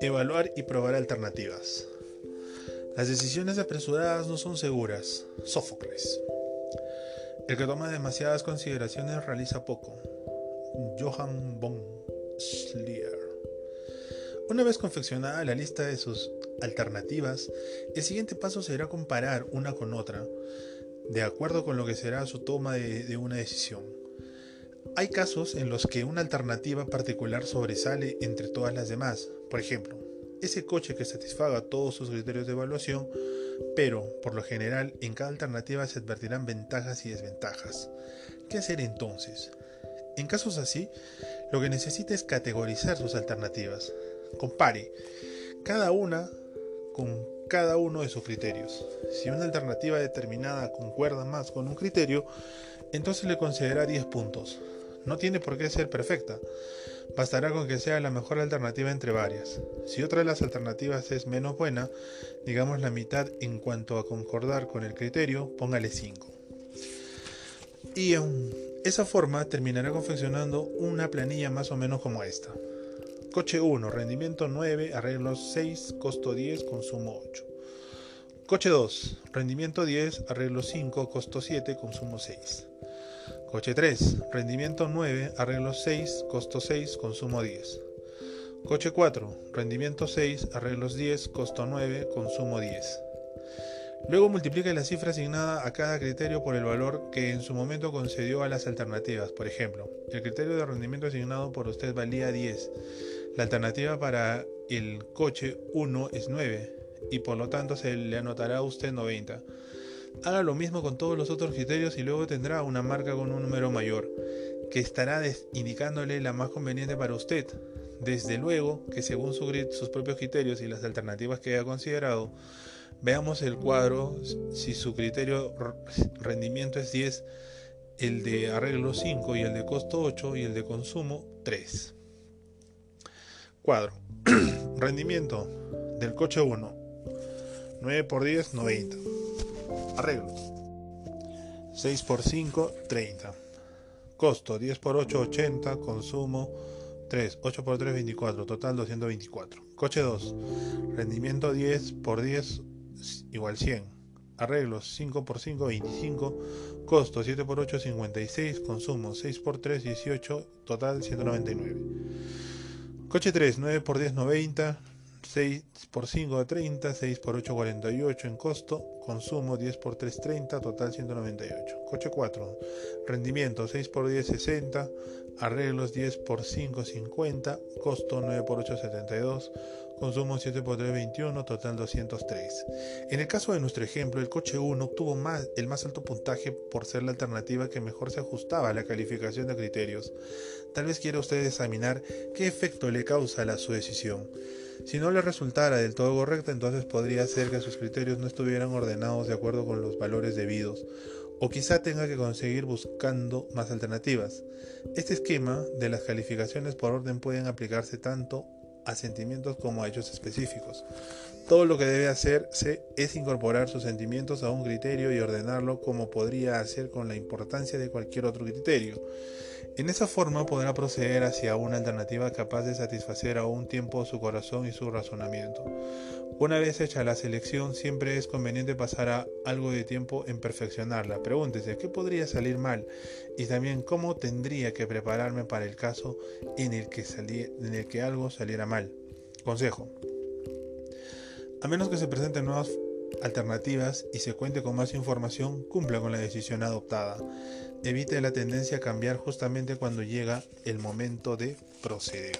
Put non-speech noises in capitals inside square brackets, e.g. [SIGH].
Evaluar y probar alternativas. Las decisiones apresuradas no son seguras. Sófocles. El que toma demasiadas consideraciones realiza poco. Johann von Schlier. Una vez confeccionada la lista de sus alternativas, el siguiente paso será comparar una con otra, de acuerdo con lo que será su toma de, de una decisión. Hay casos en los que una alternativa particular sobresale entre todas las demás. Por ejemplo, ese coche que satisfaga todos sus criterios de evaluación, pero por lo general en cada alternativa se advertirán ventajas y desventajas. ¿Qué hacer entonces? En casos así, lo que necesita es categorizar sus alternativas. Compare cada una con cada uno de sus criterios. Si una alternativa determinada concuerda más con un criterio, entonces le concederá 10 puntos. No tiene por qué ser perfecta. Bastará con que sea la mejor alternativa entre varias. Si otra de las alternativas es menos buena, digamos la mitad en cuanto a concordar con el criterio, póngale 5. Y esa forma terminará confeccionando una planilla más o menos como esta. Coche 1, rendimiento 9, arreglos 6, costo 10, consumo 8. Coche 2, rendimiento 10, arreglo 5, costo 7, consumo 6. Coche 3, rendimiento 9, arreglo 6, costo 6, consumo 10. Coche 4, rendimiento 6, arreglos 10, costo 9, consumo 10. Luego multiplica la cifra asignada a cada criterio por el valor que en su momento concedió a las alternativas. Por ejemplo, el criterio de rendimiento asignado por usted valía 10. La alternativa para el coche 1 es 9 y por lo tanto se le anotará a usted 90. Haga lo mismo con todos los otros criterios y luego tendrá una marca con un número mayor, que estará indicándole la más conveniente para usted. Desde luego que según sus propios criterios y las alternativas que haya considerado, veamos el cuadro si su criterio rendimiento es 10, el de arreglo 5 y el de costo 8 y el de consumo 3. Cuadro. [CLEARS THROAT] rendimiento del coche 1. 9 por 10, 90. Arreglos. 6 por 5, 30. Costo 10 por 8, 80. Consumo 3. 8 por 3, 24. Total 224. Coche 2. Rendimiento 10 por 10 igual 100. Arreglos 5 por 5, 25. Costo 7 por 8, 56. Consumo 6 por 3, 18. Total 199. Coche 3, 9 por 10, 90. 6 por 5 30, 6 por 8 48 en costo, consumo 10 por 3 30, total 198. Coche 4, rendimiento 6 por 10 60, arreglos 10 por 5 50, costo 9 por 8 72, consumo 7 por 3 21, total 203. En el caso de nuestro ejemplo, el coche 1 obtuvo más, el más alto puntaje por ser la alternativa que mejor se ajustaba a la calificación de criterios. Tal vez quiera usted examinar qué efecto le causa a su decisión. Si no le resultara del todo correcta, entonces podría ser que sus criterios no estuvieran ordenados de acuerdo con los valores debidos, o quizá tenga que conseguir buscando más alternativas. Este esquema de las calificaciones por orden pueden aplicarse tanto a sentimientos como a hechos específicos. Todo lo que debe hacerse es incorporar sus sentimientos a un criterio y ordenarlo como podría hacer con la importancia de cualquier otro criterio. En esa forma podrá proceder hacia una alternativa capaz de satisfacer a un tiempo su corazón y su razonamiento. Una vez hecha la selección, siempre es conveniente pasar algo de tiempo en perfeccionarla. Pregúntese qué podría salir mal y también cómo tendría que prepararme para el caso en el que, en el que algo saliera Consejo. A menos que se presenten nuevas alternativas y se cuente con más información, cumpla con la decisión adoptada. Evite la tendencia a cambiar justamente cuando llega el momento de proceder.